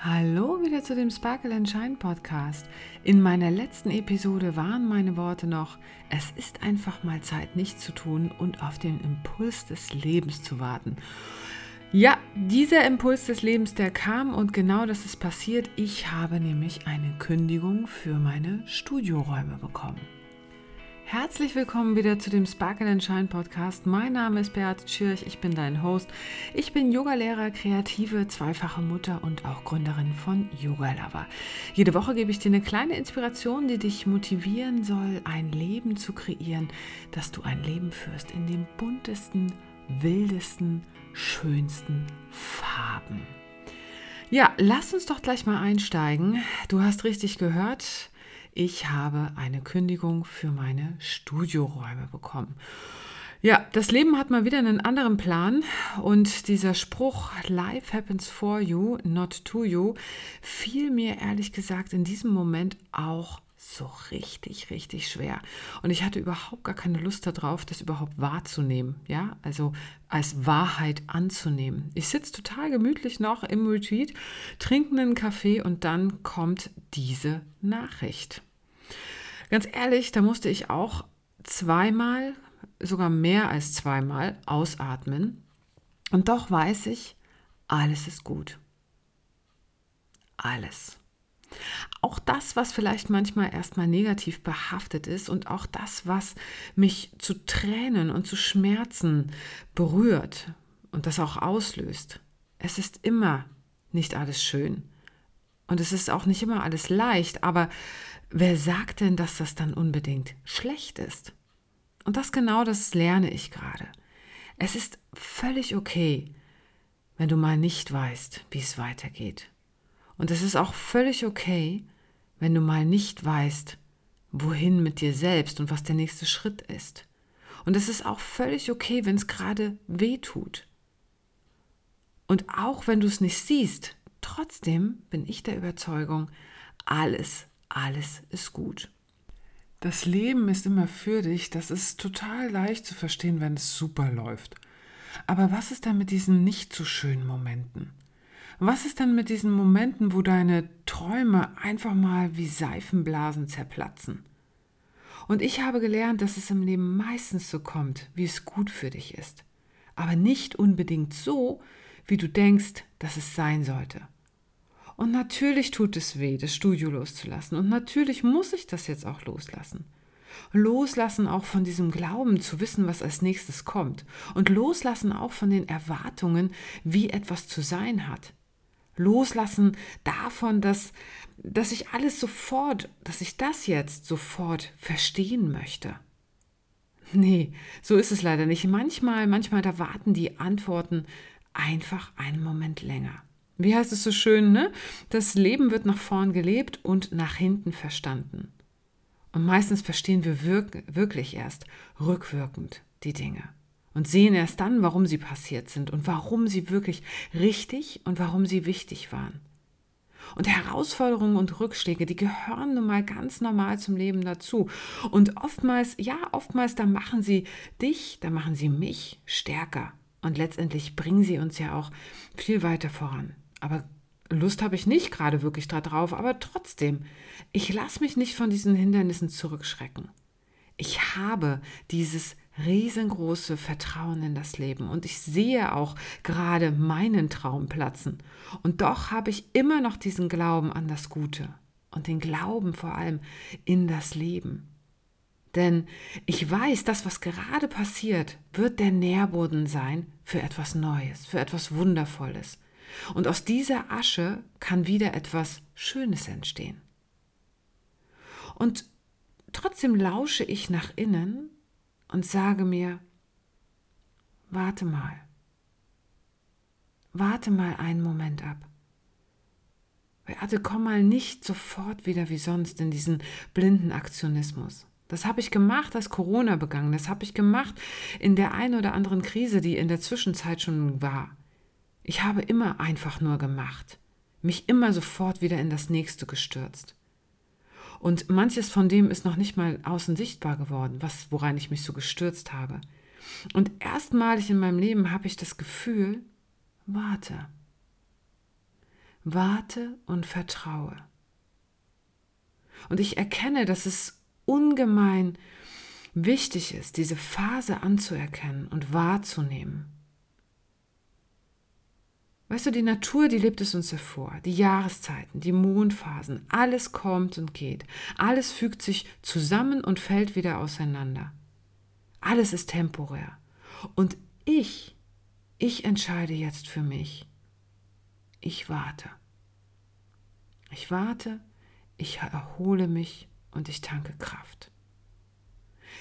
Hallo wieder zu dem Sparkle and Shine Podcast. In meiner letzten Episode waren meine Worte noch, es ist einfach mal Zeit, nichts zu tun und auf den Impuls des Lebens zu warten. Ja, dieser Impuls des Lebens, der kam und genau das ist passiert. Ich habe nämlich eine Kündigung für meine Studioräume bekommen. Herzlich willkommen wieder zu dem Sparkle and Shine Podcast. Mein Name ist Beate Tschirch, ich bin dein Host. Ich bin Yogalehrer, kreative, zweifache Mutter und auch Gründerin von Yoga Lover. Jede Woche gebe ich dir eine kleine Inspiration, die dich motivieren soll, ein Leben zu kreieren, dass du ein Leben führst in den buntesten, wildesten, schönsten Farben. Ja, lass uns doch gleich mal einsteigen. Du hast richtig gehört ich habe eine Kündigung für meine Studioräume bekommen. Ja, das Leben hat mal wieder einen anderen Plan und dieser Spruch Life happens for you, not to you, fiel mir ehrlich gesagt in diesem Moment auch so richtig, richtig schwer. Und ich hatte überhaupt gar keine Lust darauf, das überhaupt wahrzunehmen, ja, also als Wahrheit anzunehmen. Ich sitze total gemütlich noch im Retreat, trinke einen Kaffee und dann kommt diese Nachricht. Ganz ehrlich, da musste ich auch zweimal, sogar mehr als zweimal ausatmen. Und doch weiß ich, alles ist gut. Alles. Auch das, was vielleicht manchmal erstmal negativ behaftet ist und auch das, was mich zu Tränen und zu Schmerzen berührt und das auch auslöst. Es ist immer nicht alles schön. Und es ist auch nicht immer alles leicht, aber wer sagt denn, dass das dann unbedingt schlecht ist? Und das genau das lerne ich gerade. Es ist völlig okay, wenn du mal nicht weißt, wie es weitergeht. Und es ist auch völlig okay, wenn du mal nicht weißt, wohin mit dir selbst und was der nächste Schritt ist. Und es ist auch völlig okay, wenn es gerade weh tut. Und auch wenn du es nicht siehst, trotzdem bin ich der Überzeugung, alles alles ist gut. Das Leben ist immer für dich, das ist total leicht zu verstehen, wenn es super läuft. Aber was ist dann mit diesen nicht so schönen Momenten? Was ist dann mit diesen Momenten, wo deine Träume einfach mal wie Seifenblasen zerplatzen? Und ich habe gelernt, dass es im Leben meistens so kommt, wie es gut für dich ist. Aber nicht unbedingt so, wie du denkst, dass es sein sollte. Und natürlich tut es weh, das Studio loszulassen. Und natürlich muss ich das jetzt auch loslassen. Loslassen auch von diesem Glauben zu wissen, was als nächstes kommt. Und loslassen auch von den Erwartungen, wie etwas zu sein hat. Loslassen davon, dass, dass ich alles sofort, dass ich das jetzt sofort verstehen möchte. Nee, so ist es leider nicht. Manchmal, manchmal, da warten die Antworten einfach einen Moment länger. Wie heißt es so schön, ne? Das Leben wird nach vorn gelebt und nach hinten verstanden. Und meistens verstehen wir wirk wirklich erst rückwirkend die Dinge und sehen erst dann, warum sie passiert sind und warum sie wirklich richtig und warum sie wichtig waren. Und Herausforderungen und Rückschläge, die gehören nun mal ganz normal zum Leben dazu. Und oftmals, ja, oftmals, da machen sie dich, da machen sie mich stärker. Und letztendlich bringen sie uns ja auch viel weiter voran. Aber Lust habe ich nicht gerade wirklich darauf, aber trotzdem, ich lasse mich nicht von diesen Hindernissen zurückschrecken. Ich habe dieses riesengroße Vertrauen in das Leben und ich sehe auch gerade meinen Traum platzen. Und doch habe ich immer noch diesen Glauben an das Gute und den Glauben vor allem in das Leben. Denn ich weiß, das, was gerade passiert, wird der Nährboden sein für etwas Neues, für etwas Wundervolles. Und aus dieser Asche kann wieder etwas Schönes entstehen. Und trotzdem lausche ich nach innen und sage mir, warte mal, warte mal einen Moment ab. Beate, komm mal nicht sofort wieder wie sonst in diesen blinden Aktionismus. Das habe ich gemacht, als Corona begangen. Das habe ich gemacht in der einen oder anderen Krise, die in der Zwischenzeit schon war. Ich habe immer einfach nur gemacht, mich immer sofort wieder in das nächste gestürzt. Und manches von dem ist noch nicht mal außen sichtbar geworden, was, woran ich mich so gestürzt habe. Und erstmalig in meinem Leben habe ich das Gefühl, warte. warte und vertraue. Und ich erkenne, dass es ungemein wichtig ist, diese Phase anzuerkennen und wahrzunehmen. Weißt du, die Natur, die lebt es uns hervor, die Jahreszeiten, die Mondphasen, alles kommt und geht, alles fügt sich zusammen und fällt wieder auseinander. Alles ist temporär. Und ich, ich entscheide jetzt für mich. Ich warte. Ich warte, ich erhole mich und ich tanke Kraft.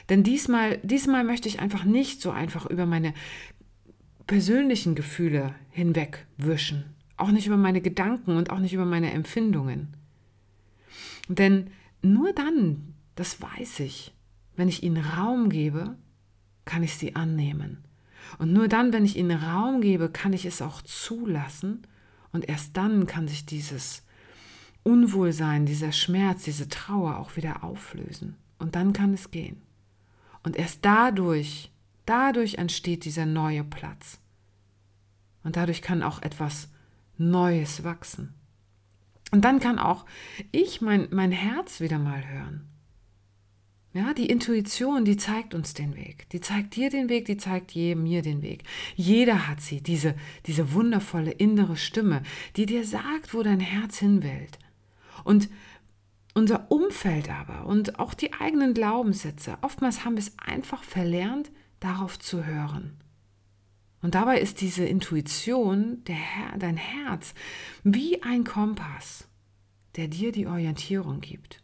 Denn diesmal, diesmal möchte ich einfach nicht so einfach über meine persönlichen Gefühle hinwegwischen, auch nicht über meine Gedanken und auch nicht über meine Empfindungen. Denn nur dann, das weiß ich, wenn ich ihnen Raum gebe, kann ich sie annehmen. Und nur dann, wenn ich ihnen Raum gebe, kann ich es auch zulassen und erst dann kann sich dieses Unwohlsein, dieser Schmerz, diese Trauer auch wieder auflösen. Und dann kann es gehen. Und erst dadurch, dadurch entsteht dieser neue Platz. Und dadurch kann auch etwas Neues wachsen. Und dann kann auch ich mein, mein Herz wieder mal hören. Ja, die Intuition, die zeigt uns den Weg. Die zeigt dir den Weg, die zeigt je, mir den Weg. Jeder hat sie, diese, diese wundervolle innere Stimme, die dir sagt, wo dein Herz hin will. Und unser Umfeld aber und auch die eigenen Glaubenssätze, oftmals haben wir es einfach verlernt, darauf zu hören. Und dabei ist diese Intuition, Her dein Herz, wie ein Kompass, der dir die Orientierung gibt.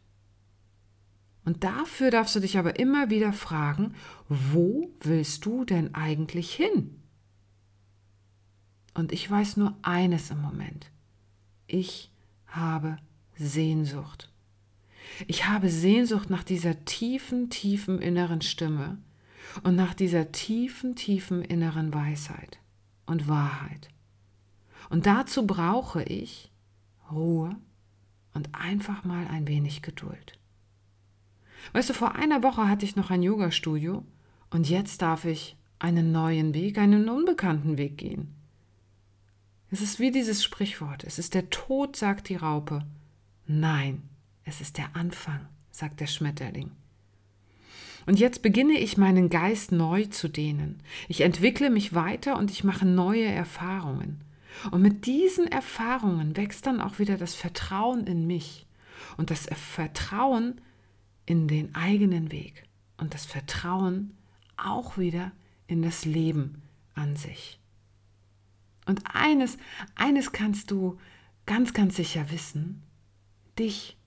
Und dafür darfst du dich aber immer wieder fragen, wo willst du denn eigentlich hin? Und ich weiß nur eines im Moment. Ich habe Sehnsucht. Ich habe Sehnsucht nach dieser tiefen, tiefen inneren Stimme und nach dieser tiefen, tiefen inneren Weisheit und Wahrheit. Und dazu brauche ich Ruhe und einfach mal ein wenig Geduld. Weißt du, vor einer Woche hatte ich noch ein Yoga-Studio und jetzt darf ich einen neuen Weg, einen unbekannten Weg gehen. Es ist wie dieses Sprichwort, es ist der Tod, sagt die Raupe, Nein, es ist der Anfang, sagt der Schmetterling. Und jetzt beginne ich meinen Geist neu zu dehnen. Ich entwickle mich weiter und ich mache neue Erfahrungen. Und mit diesen Erfahrungen wächst dann auch wieder das Vertrauen in mich und das Vertrauen in den eigenen Weg und das Vertrauen auch wieder in das Leben an sich. Und eines, eines kannst du ganz, ganz sicher wissen, Dich,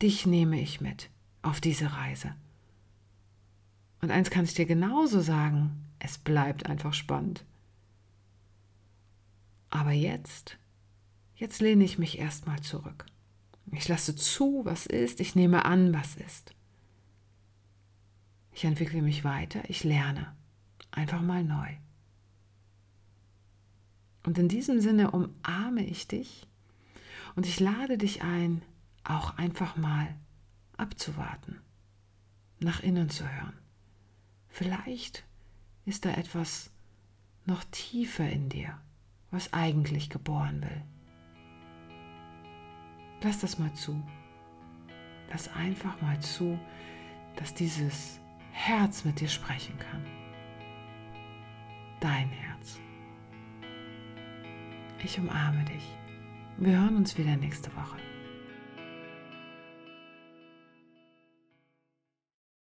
dich nehme ich mit auf diese Reise. Und eins kann ich dir genauso sagen, es bleibt einfach spannend. Aber jetzt, jetzt lehne ich mich erstmal zurück. Ich lasse zu, was ist, ich nehme an, was ist. Ich entwickle mich weiter, ich lerne einfach mal neu. Und in diesem Sinne umarme ich dich und ich lade dich ein, auch einfach mal abzuwarten, nach innen zu hören. Vielleicht ist da etwas noch tiefer in dir, was eigentlich geboren will. Lass das mal zu. Lass einfach mal zu, dass dieses Herz mit dir sprechen kann. Dein Herz. Ich umarme dich. Wir hören uns wieder nächste Woche.